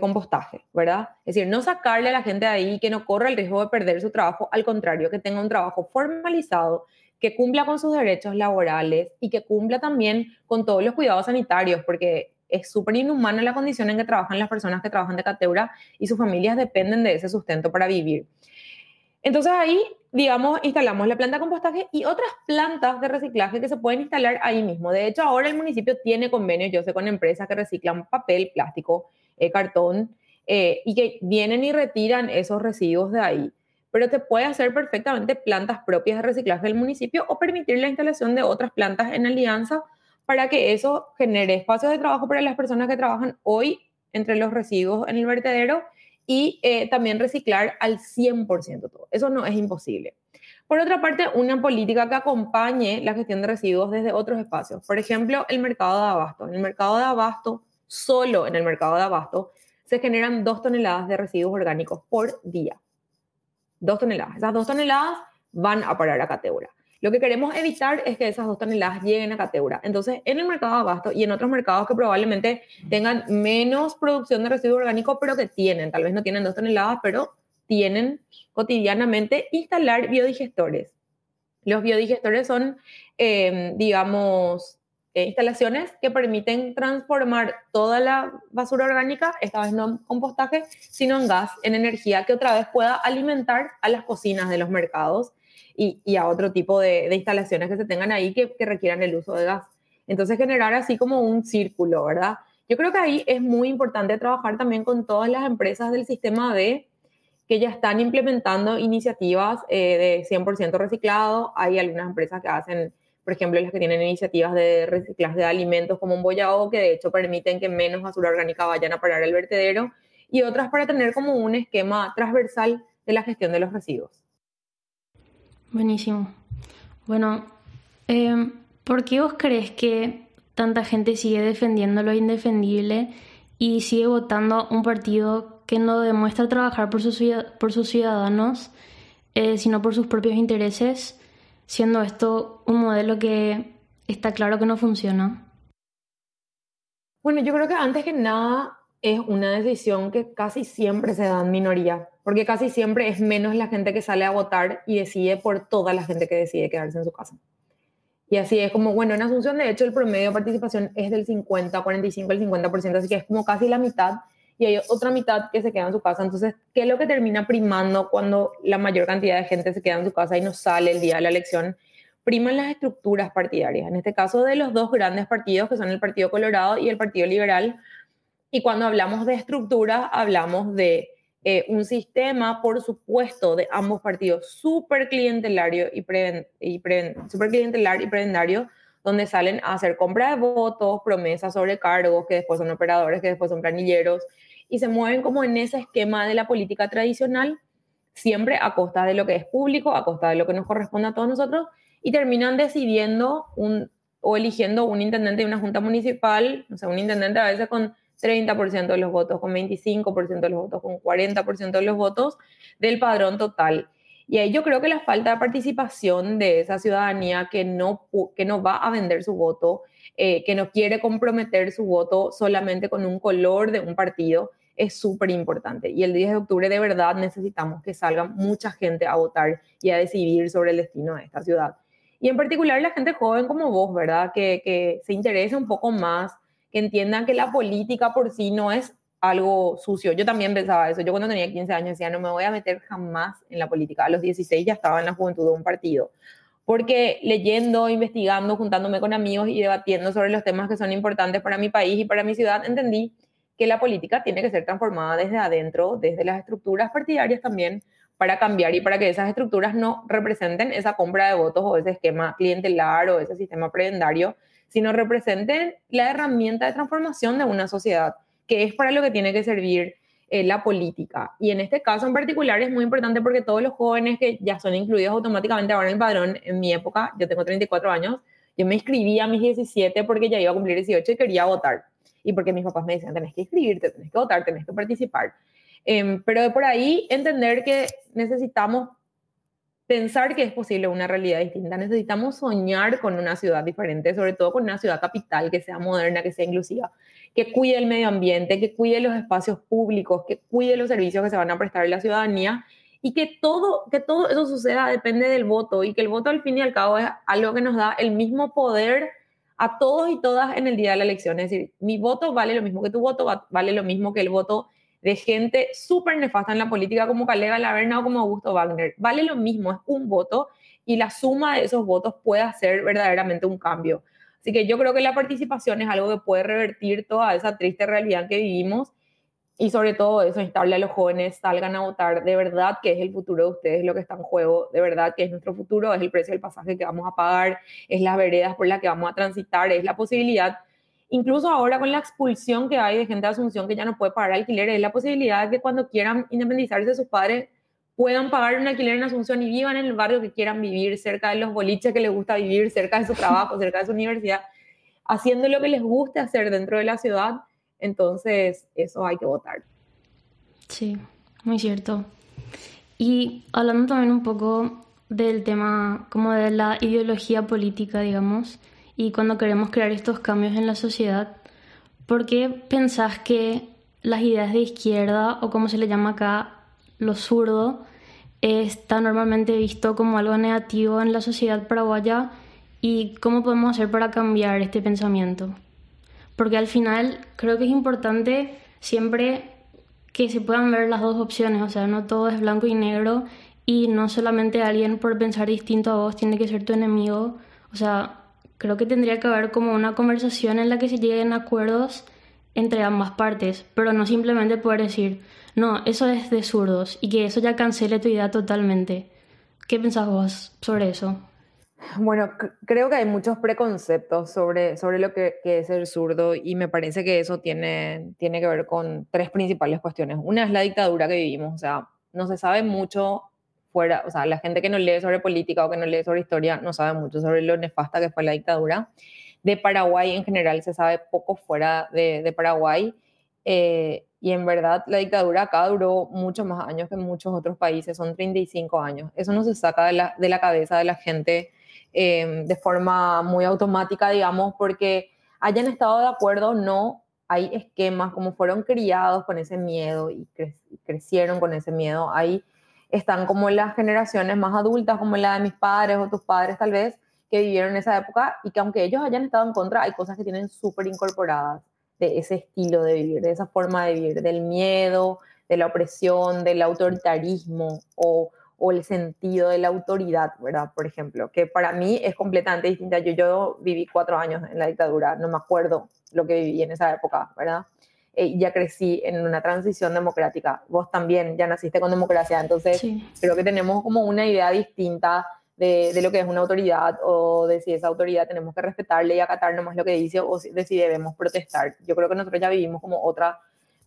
compostaje, ¿verdad? Es decir, no sacarle a la gente de ahí que no corra el riesgo de perder su trabajo, al contrario, que tenga un trabajo formalizado, que cumpla con sus derechos laborales y que cumpla también con todos los cuidados sanitarios, porque es súper inhumana la condición en que trabajan las personas que trabajan de cateura y sus familias dependen de ese sustento para vivir. Entonces ahí, digamos, instalamos la planta de compostaje y otras plantas de reciclaje que se pueden instalar ahí mismo. De hecho, ahora el municipio tiene convenios, yo sé, con empresas que reciclan papel, plástico, eh, cartón, eh, y que vienen y retiran esos residuos de ahí. Pero te puede hacer perfectamente plantas propias de reciclaje del municipio o permitir la instalación de otras plantas en alianza para que eso genere espacios de trabajo para las personas que trabajan hoy entre los residuos en el vertedero y eh, también reciclar al 100% todo. Eso no es imposible. Por otra parte, una política que acompañe la gestión de residuos desde otros espacios. Por ejemplo, el mercado de abasto. En el mercado de abasto, solo en el mercado de abasto, se generan dos toneladas de residuos orgánicos por día. Dos toneladas. Esas dos toneladas van a parar a Cateura. Lo que queremos evitar es que esas dos toneladas lleguen a Cateura. Entonces, en el mercado de abasto y en otros mercados que probablemente tengan menos producción de residuo orgánico, pero que tienen, tal vez no tienen dos toneladas, pero tienen cotidianamente instalar biodigestores. Los biodigestores son, em, digamos, eh, instalaciones que permiten transformar toda la basura orgánica, esta vez no en compostaje, sino en gas, en energía, que otra vez pueda alimentar a las cocinas de los mercados y, a otro tipo de, instalaciones que se tengan ahí que, requieran el uso de gas. Entonces generar así como un círculo, ¿verdad? Yo creo que ahí es muy importante trabajar también con todas las empresas del sistema D que ya están implementando iniciativas eh, de 100% reciclado. Hay algunas empresas que hacen, por ejemplo, las que tienen iniciativas de reciclaje de alimentos como un bollado, que de hecho permiten que menos basura orgánica vayan a parar al vertedero, y otras para tener como un esquema transversal de la gestión de los residuos. Buenísimo. Bueno, em, ¿por qué vos crees que tanta gente sigue defendiendo lo indefendible y sigue votando un partido que no demuestra trabajar por sus, por sus ciudadanos, eh, sino por sus propios intereses, siendo esto un modelo que está claro que no funciona? Bueno, yo creo que antes que nada es una decisión que casi siempre se da en minoría porque casi siempre es menos la gente que sale a votar y decide por toda la gente que decide quedarse en su casa. Y así es como, bueno, en Asunción de hecho el promedio de participación es del 50, 45, el 50%, así que es como casi la mitad y hay otra mitad que se queda en su casa. Entonces, ¿qué es lo que termina primando cuando la mayor cantidad de gente se queda en su casa y no sale el día de la elección? Priman las estructuras partidarias. En este caso, de los dos grandes partidos, que son el Partido Colorado y el Partido Liberal, Y cuando hablamos de estructura, hablamos de eh, un sistema, por supuesto, de ambos partidos súper clientelario y, y super clientelar y prebendario, donde salen a hacer compra de votos, promesas sobre cargos, que después son operadores, que después son planilleros, y se mueven como en ese esquema de la política tradicional, siempre a costa de lo que es público, a costa de lo que nos corresponde a todos nosotros, y terminan decidiendo un, o eligiendo un intendente de una junta municipal, o sea, un intendente a veces con 30% de los votos, con 25% de los votos, con 40% de los votos del padrón total. Y ahí yo creo que la falta de participación de esa ciudadanía que no, que no va a vender su voto, eh, que no quiere comprometer su voto solamente con un color de un partido, es súper importante. Y el 10 de octubre de verdad necesitamos que salga mucha gente a votar y a decidir sobre el destino de esta ciudad. Y en particular la gente joven como vos, ¿verdad? Que, que se interese un poco más, que entiendan que la política por sí no es algo sucio. Yo también pensaba eso. Yo cuando tenía 15 años decía, no me voy a meter jamás en la política. A los 16 ya estaba en la juventud de un partido. Porque leyendo, investigando, juntándome con amigos y debatiendo sobre los temas que son importantes para mi país y para mi ciudad, entendí que la política tiene que ser transformada desde adentro, desde las estructuras partidarias también, para cambiar y para que esas estructuras no representen esa compra de votos o ese esquema clientelar o ese sistema prebendario, sino representen la herramienta de transformación de una sociedad que es para lo que tiene que servir eh, la política. Y en este caso en particular es muy importante porque todos los jóvenes que ya son incluidos automáticamente ahora en el padrón, en mi época, yo tengo 34 años, yo me inscribí a mis 17 porque ya iba a cumplir 18 y quería votar. Y porque mis papás me decían, tenés que inscribirte, tenés que votar, tenés que participar. Em, pero de por ahí entender que necesitamos pensar que es posible una realidad distinta. Necesitamos soñar con una ciudad diferente, sobre todo con una ciudad capital que sea moderna, que sea inclusiva, que cuide el medio ambiente, que cuide los espacios públicos, que cuide los servicios que se van a prestar a la ciudadanía y que todo, que todo eso suceda depende del voto y que el voto al fin y al cabo es algo que nos da el mismo poder a todos y todas en el día de la elección. Es decir, mi voto vale lo mismo que tu voto, vale lo mismo que el voto de gente súper nefasta en la política como Calega Laverna o como Augusto Wagner. Vale lo mismo, es un voto y la suma de esos votos puede hacer verdaderamente un cambio. Así que yo creo que la participación es algo que puede revertir toda esa triste realidad que vivimos y sobre todo eso, instarle a los jóvenes, salgan a votar, de verdad que es el futuro de ustedes lo que está en juego, de verdad que es nuestro futuro, es el precio del pasaje que vamos a pagar, es las veredas por las que vamos a transitar, es la posibilidad, incluso ahora con la expulsión que hay de gente de Asunción que ya no puede pagar alquiler, es la posibilidad de que cuando quieran independizarse de sus padres puedan pagar un alquiler en Asunción y vivan en el barrio que quieran vivir, cerca de los boliches que les gusta vivir, cerca de su trabajo, cerca de su universidad, haciendo lo que les guste hacer dentro de la ciudad. Entonces, eso hay que votar. Sí, muy cierto. Y hablando también un poco del tema como de la ideología política, digamos, y cuando queremos crear estos cambios en la sociedad, ¿por qué pensás que las ideas de izquierda, o como se le llama acá, lo zurdo, está normalmente visto como algo negativo en la sociedad paraguaya y cómo podemos hacer para cambiar este pensamiento. Porque al final creo que es importante siempre que se puedan ver las dos opciones, o sea, no todo es blanco y negro y no solamente alguien por pensar distinto a vos tiene que ser tu enemigo, o sea, creo que tendría que haber como una conversación en la que se lleguen acuerdos entre ambas partes, pero no simplemente poder decir, no, eso es de zurdos y que eso ya cancele tu idea totalmente. ¿Qué pensás vos sobre eso? Bueno, creo que hay muchos preconceptos sobre, sobre lo que, es el zurdo y me parece que eso tiene, tiene que ver con tres principales cuestiones. Una es la dictadura que vivimos, o sea, no se sabe mucho fuera, o sea, la gente que no lee sobre política o que no lee sobre historia no sabe mucho sobre lo nefasta que fue la dictadura. De Paraguay en general se sabe poco fuera de, Paraguay eh, y en verdad la dictadura acá duró mucho más años que en muchos otros países, son 35 años. Eso no se saca de la, de la cabeza de la gente eh, de forma muy automática, digamos, porque hayan estado de acuerdo o no, hay esquemas como fueron criados con ese miedo y, crecieron con ese miedo. Ahí están como las generaciones más adultas, como la de mis padres o tus padres tal vez, que vivieron en esa época y que aunque ellos hayan estado en contra, hay cosas que tienen súper incorporadas de ese estilo de vivir, de esa forma de vivir, del miedo, de la opresión, del autoritarismo o, o el sentido de la autoridad, ¿verdad? Por ejemplo, que para mí es completamente distinta. Yo, yo viví cuatro años en la dictadura, no me acuerdo lo que viví en esa época, ¿verdad? Eh, ya crecí en una transición democrática. Vos también ya naciste con democracia, entonces creo que tenemos como una idea distinta de, de, lo que es una autoridad o de si esa autoridad tenemos que respetarle y acatar nomás lo que dice o de si debemos protestar. Yo creo que nosotros ya vivimos como otra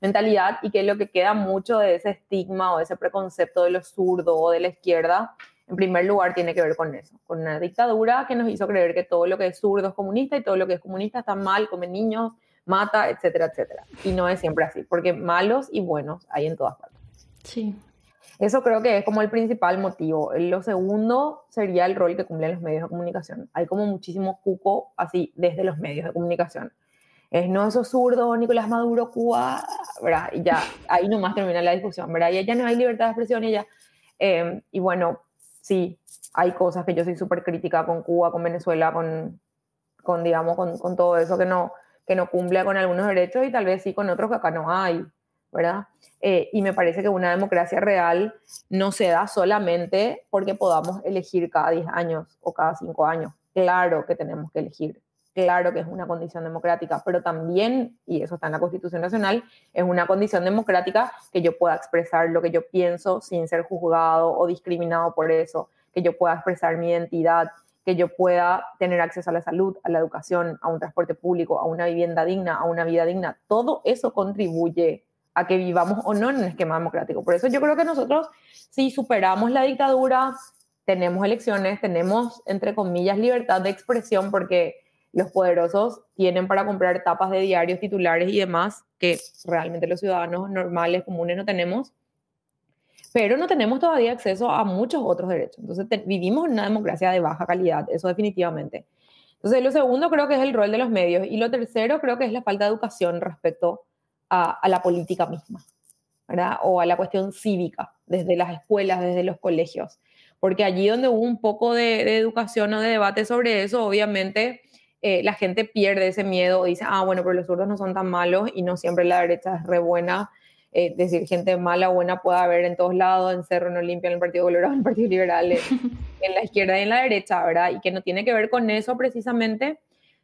mentalidad y que lo que queda mucho de ese estigma o ese preconcepto de lo zurdo o de la izquierda, en primer lugar tiene que ver con eso, con una dictadura que nos hizo creer que todo lo que es zurdo es comunista y todo lo que es comunista está mal, come niños, mata, etcétera, etcétera. Y no es siempre así, porque malos y buenos hay en todas partes. Sí. Eso creo que es como el principal motivo. Lo segundo sería el rol que cumplen los medios de comunicación. Hay como muchísimo cuco así desde los medios de comunicación es no eso zurdo, Nicolás Maduro, Cuba, ¿verdad? Y ya, ahí nomás termina la discusión, ¿verdad? Y ya no hay libertad de expresión y ya. Em, y bueno, sí, hay cosas que yo soy súper crítica con Cuba, con Venezuela, con, con digamos, con, con, todo eso que no, que no cumple con algunos derechos y tal vez sí con otros que acá no hay, ¿verdad? Eh, y me parece que una democracia real no se da solamente porque podamos elegir cada 10 años o cada 5 años. Claro que tenemos que elegir, claro que es una condición democrática, pero también, y eso está en la Constitución Nacional, es una condición democrática que yo pueda expresar lo que yo pienso sin ser juzgado o discriminado por eso, que yo pueda expresar mi identidad, que yo pueda tener acceso a la salud, a la educación, a un transporte público, a una vivienda digna, a una vida digna. Todo eso contribuye a que vivamos o no en un esquema democrático. Por eso yo creo que nosotros, si superamos la dictadura, tenemos elecciones, tenemos, entre comillas, libertad de expresión, porque los poderosos tienen para comprar tapas de diarios, titulares y demás, que realmente los ciudadanos normales, comunes no tenemos, pero no tenemos todavía acceso a muchos otros derechos. Entonces vivimos en una democracia de baja calidad, eso definitivamente. Entonces lo segundo creo que es el rol de los medios y lo tercero creo que es la falta de educación respecto a, la política misma, ¿verdad? O a la cuestión cívica, desde las escuelas, desde los colegios. Porque allí donde hubo un poco de, educación o de debate sobre eso, obviamente eh, la gente pierde ese miedo y dice, ah, bueno, pero los zurdos no son tan malos y no siempre la derecha es re buena. Eh, decir, gente mala o buena puede haber en todos lados, en Cerro, no limpia, en el Partido Colorado, en el Partido Liberal, en, la izquierda y en la derecha, ¿verdad? Y que no tiene que ver con eso precisamente,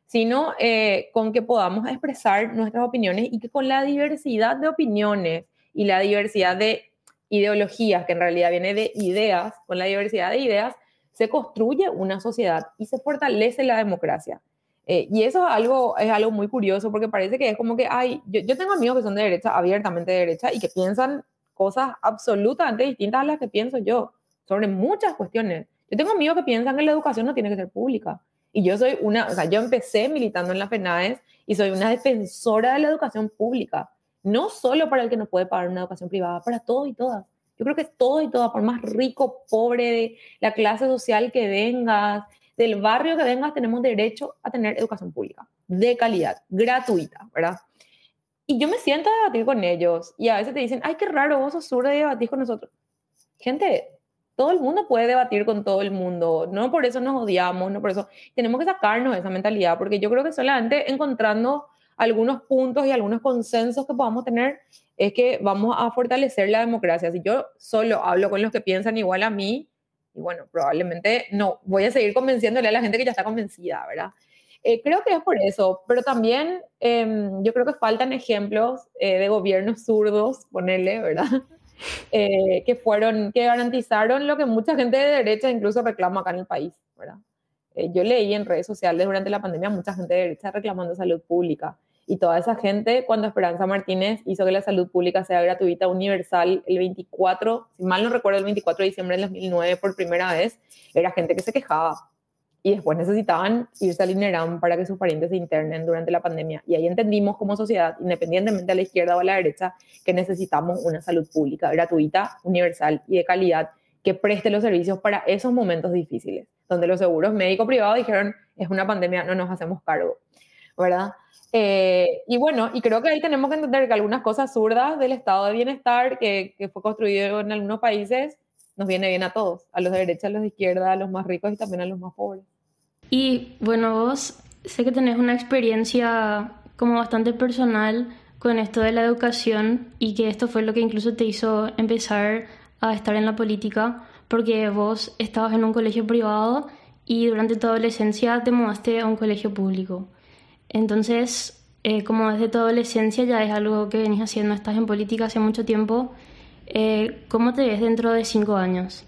sino eh, con que podamos expresar nuestras opiniones y que con la diversidad de opiniones y la diversidad de ideologías, que en realidad viene de ideas, con la diversidad de ideas, se construye una sociedad y se fortalece la democracia. Eh, y eso es algo, es algo muy curioso porque parece que es como que, ay, yo, yo, tengo amigos que son de derecha, abiertamente de derecha, y que piensan cosas absolutamente distintas a las que pienso yo sobre muchas cuestiones. Yo tengo amigos que piensan que la educación no tiene que ser pública. Y yo soy una, o sea, yo empecé militando en las FENAES y soy una defensora de la educación pública. No solo para el que no puede pagar una educación privada, para todos y todas. Yo creo que todo y todas, por más rico, pobre, de la clase social que vengas, del barrio que vengas, tenemos derecho a tener educación pública, de calidad, gratuita, ¿verdad? Y yo me siento a debatir con ellos y a veces te dicen, ay, qué raro, vos sos zurdo y debatís con nosotros. Gente, todo el mundo puede debatir con todo el mundo, no por eso nos odiamos, no por eso tenemos que sacarnos esa mentalidad, porque yo creo que solamente encontrando algunos puntos y algunos consensos que podamos tener es que vamos a fortalecer la democracia. Si yo solo hablo con los que piensan igual a mí, y bueno, probablemente no, voy a seguir convenciéndole a la gente que ya está convencida, ¿verdad? Eh, creo que es por eso, pero también em, yo creo que faltan ejemplos eh, de gobiernos zurdos, ponerle, ¿verdad? Eh, que fueron, que garantizaron lo que mucha gente de derecha incluso reclama acá en el país, ¿verdad? yo leí en redes sociales durante la pandemia mucha gente de derecha reclamando salud pública y toda esa gente, cuando Esperanza Martínez hizo que la salud pública sea gratuita, universal, el 24, si mal no recuerdo, el 24 de diciembre del 2009 por primera vez, era gente que se quejaba y después necesitaban irse al INERAM para que sus parientes se internen durante la pandemia. Y ahí entendimos como sociedad, independientemente a la izquierda o a la derecha, que necesitamos una salud pública gratuita, universal y de calidad que preste los servicios para esos momentos difíciles, donde los seguros médico privados dijeron, es una pandemia, no nos hacemos cargo, ¿verdad? Eh, y bueno, y creo que ahí tenemos que entender que algunas cosas zurdas del estado de bienestar que, que, fue construido en algunos países nos viene bien a todos, a los de derecha, a los de izquierda, a los más ricos y también a los más pobres. Y bueno, vos sé que tenés una experiencia como bastante personal con esto de la educación y que esto fue lo que incluso te hizo empezar a estar en la política porque vos estabas en un colegio privado y durante tu adolescencia te mudaste a un colegio público. Entonces, eh, como desde tu adolescencia ya es algo que venís haciendo, estás en política hace mucho tiempo. Eh, ¿Cómo te ves dentro de cinco años?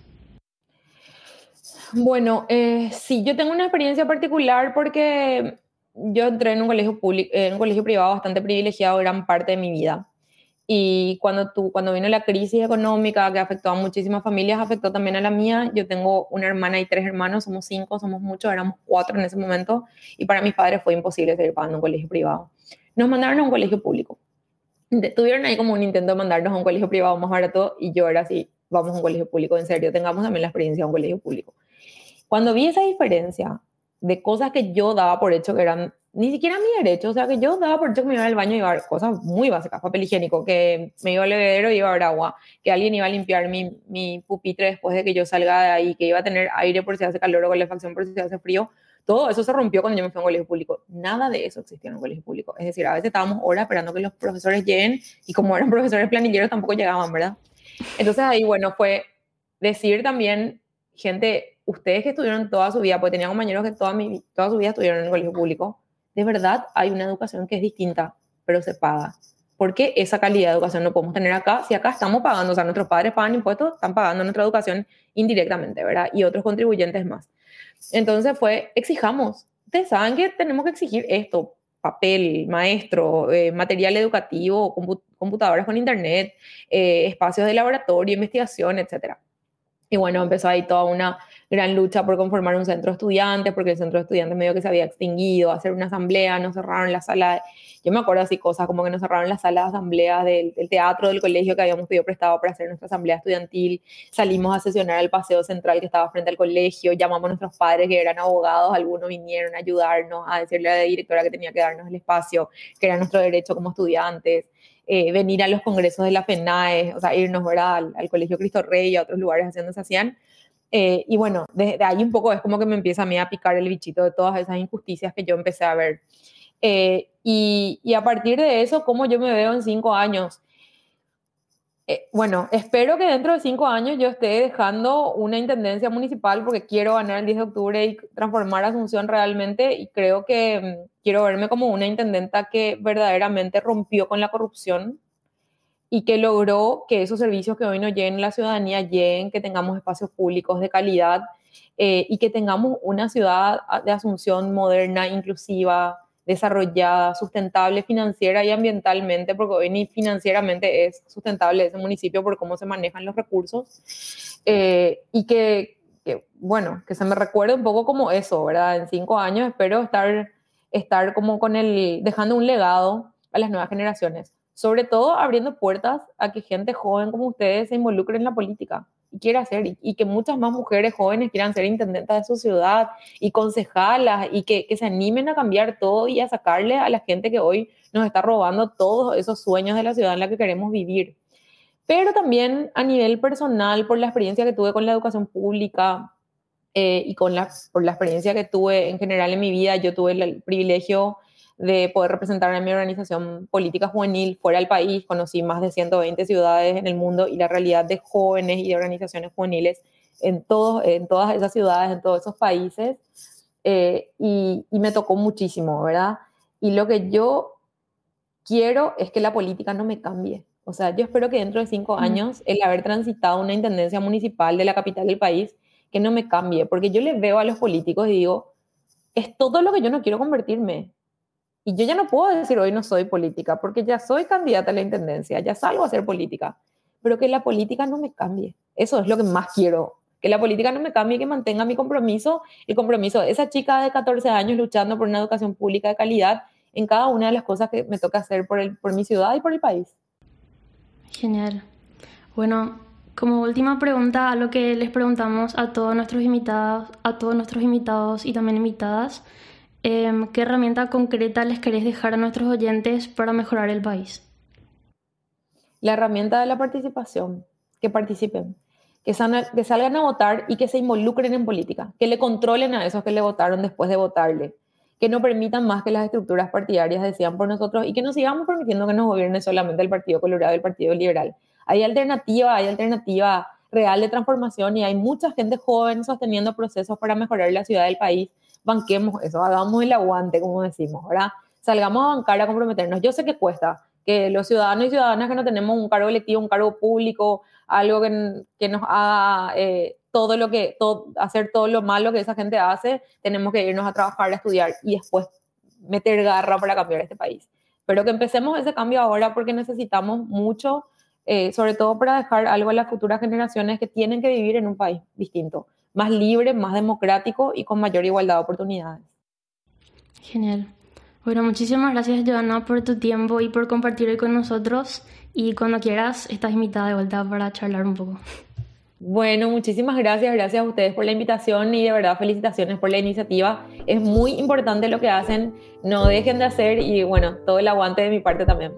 Bueno, eh, sí, yo tengo una experiencia particular porque yo entré en un colegio público, en un colegio privado bastante privilegiado gran parte de mi vida. Y cuando, tú, cuando vino la crisis económica que afectó a muchísimas familias, afectó también a la mía. Yo tengo una hermana y tres hermanos, somos cinco, somos muchos, éramos cuatro en ese momento. Y para mis padres fue imposible seguir pagando un colegio privado. Nos mandaron a un colegio público. Tuvieron ahí como un intento de mandarnos a un colegio privado más barato y yo era así, vamos a un colegio público, en serio, tengamos también la experiencia de un colegio público. Cuando vi esa diferencia de cosas que yo daba por hecho que eran ni siquiera mi derecho, o sea que yo daba por hecho que me iba al baño y a cosas muy básicas, papel higiénico, que me iba al bebedero y haber agua, que alguien iba a limpiar mi, mi pupitre después de que yo salga de ahí, que iba a tener aire por si hace calor o calefacción por si hace frío, todo eso se rompió cuando yo me fui a un colegio público. Nada de eso existía en un colegio público. Es decir, a veces estábamos horas esperando que los profesores lleguen y como eran profesores planilleros tampoco llegaban, ¿verdad? Entonces ahí, bueno, fue decir también, gente, ustedes que estuvieron toda su vida, porque tenía compañeros que toda, mi, toda su vida estuvieron en el colegio público, de verdad hay una educación que es distinta, pero se paga. ¿Por qué esa calidad de educación no podemos tener acá si acá estamos pagando? O sea, nuestros padres pagan impuestos, están pagando nuestra educación indirectamente, ¿verdad? Y otros contribuyentes más. Entonces fue, exijamos. Ustedes saben que tenemos que exigir esto, papel, maestro, eh, material educativo, computadoras con internet, eh, espacios de laboratorio, investigación, etc. Y bueno, empezó ahí toda una gran lucha por conformar un centro de estudiantes, porque el centro de estudiantes medio que se había extinguido, hacer una asamblea, nos cerraron la sala, yo me acuerdo así cosas como que nos cerraron la sala de asamblea del, teatro del colegio que habíamos pedido prestado para hacer nuestra asamblea estudiantil, salimos a sesionar al paseo central que estaba frente al colegio, llamamos a nuestros padres que eran abogados, algunos vinieron a ayudarnos, a decirle a la directora que tenía que darnos el espacio, que era nuestro derecho como estudiantes. Eh, venir a los congresos de la FENAE, o sea, irnos Al, al, Colegio Cristo Rey y a otros lugares haciendo se hacían. Eh, y bueno, desde ahí un poco es como que me empieza a mí a picar el bichito de todas esas injusticias que yo empecé a ver. Eh, y, y, a partir de eso, ¿cómo yo me veo en cinco años? Eh, bueno, espero que dentro de cinco años yo esté dejando una intendencia municipal porque quiero ganar el 10 de octubre y transformar Asunción realmente y creo que mm, quiero verme como una intendenta que verdaderamente rompió con la corrupción, y que logró que esos servicios que hoy nos lleguen a la ciudadanía lleguen, que tengamos espacios públicos de calidad eh, y que tengamos una ciudad de Asunción moderna, inclusiva, desarrollada, sustentable financiera y ambientalmente, porque hoy ni financieramente es sustentable ese municipio por cómo se manejan los recursos, eh, y que, que, bueno, que se me recuerde un poco como eso, ¿verdad? En cinco años espero estar, estar como con el, dejando un legado a las nuevas generaciones sobre todo abriendo puertas a que gente joven como ustedes se involucre en la política y quiera hacer, y, que muchas más mujeres jóvenes quieran ser intendentas de su ciudad y concejalas y que, que, se animen a cambiar todo y a sacarle a la gente que hoy nos está robando todos esos sueños de la ciudad en la que queremos vivir. Pero también a nivel personal, por la experiencia que tuve con la educación pública eh, y con la, por la experiencia que tuve en general en mi vida, yo tuve el privilegio de poder representar a mi organización política juvenil fuera del país. Conocí más de 120 ciudades en el mundo y la realidad de jóvenes y de organizaciones juveniles en, todos, en todas esas ciudades, en todos esos países. Eh, y, y, me tocó muchísimo, ¿verdad? Y lo que yo quiero es que la política no me cambie. O sea, yo espero que dentro de cinco años, el haber transitado una intendencia municipal de la capital del país, que no me cambie, porque yo le veo a los políticos y digo, es todo lo que yo no quiero convertirme. Y yo ya no puedo decir hoy no soy política, porque ya soy candidata a la intendencia, ya salgo a hacer política, pero que la política no me cambie. Eso es lo que más quiero, que la política no me cambie, que mantenga mi compromiso, el compromiso de esa chica de 14 años luchando por una educación pública de calidad en cada una de las cosas que me toca hacer por, el, por mi ciudad y por el país. Genial. Bueno, como última pregunta, a lo que les preguntamos a todos nuestros invitados, a todos nuestros invitados y también invitadas, Em, ¿qué herramienta concreta les querés dejar a nuestros oyentes para mejorar el país? La herramienta de la participación, que participen, que, que salgan a votar y que se involucren en política, que le controlen a esos que le votaron después de votarle, que no permitan más que las estructuras partidarias decidan por nosotros y que no sigamos permitiendo que nos gobierne solamente el Partido Colorado y el Partido Liberal. Hay alternativa, hay alternativa real de transformación y hay mucha gente joven sosteniendo procesos para mejorar la ciudad del país banquemos eso, hagamos el aguante, como decimos, ¿verdad? salgamos a bancar a comprometernos. Yo sé que cuesta, que los ciudadanos y ciudadanas que no tenemos un cargo electivo, un cargo público, algo que, que nos haga eh, todo lo que, todo, hacer todo lo malo que esa gente hace, tenemos que irnos a trabajar, a estudiar y después meter garra para cambiar este país. Pero que empecemos ese cambio ahora porque necesitamos mucho, eh, sobre todo para dejar algo a las futuras generaciones que tienen que vivir en un país distinto, más libre, más democrático y con mayor igualdad de oportunidades. Genial. Bueno, muchísimas gracias, Joana, por tu tiempo y por compartir hoy con nosotros. Y cuando quieras, estás invitada de vuelta para charlar un poco. Bueno, muchísimas gracias, gracias a ustedes por la invitación y de verdad felicitaciones por la iniciativa. Es muy importante lo que hacen, no dejen de hacer y bueno, todo el aguante de mi parte también.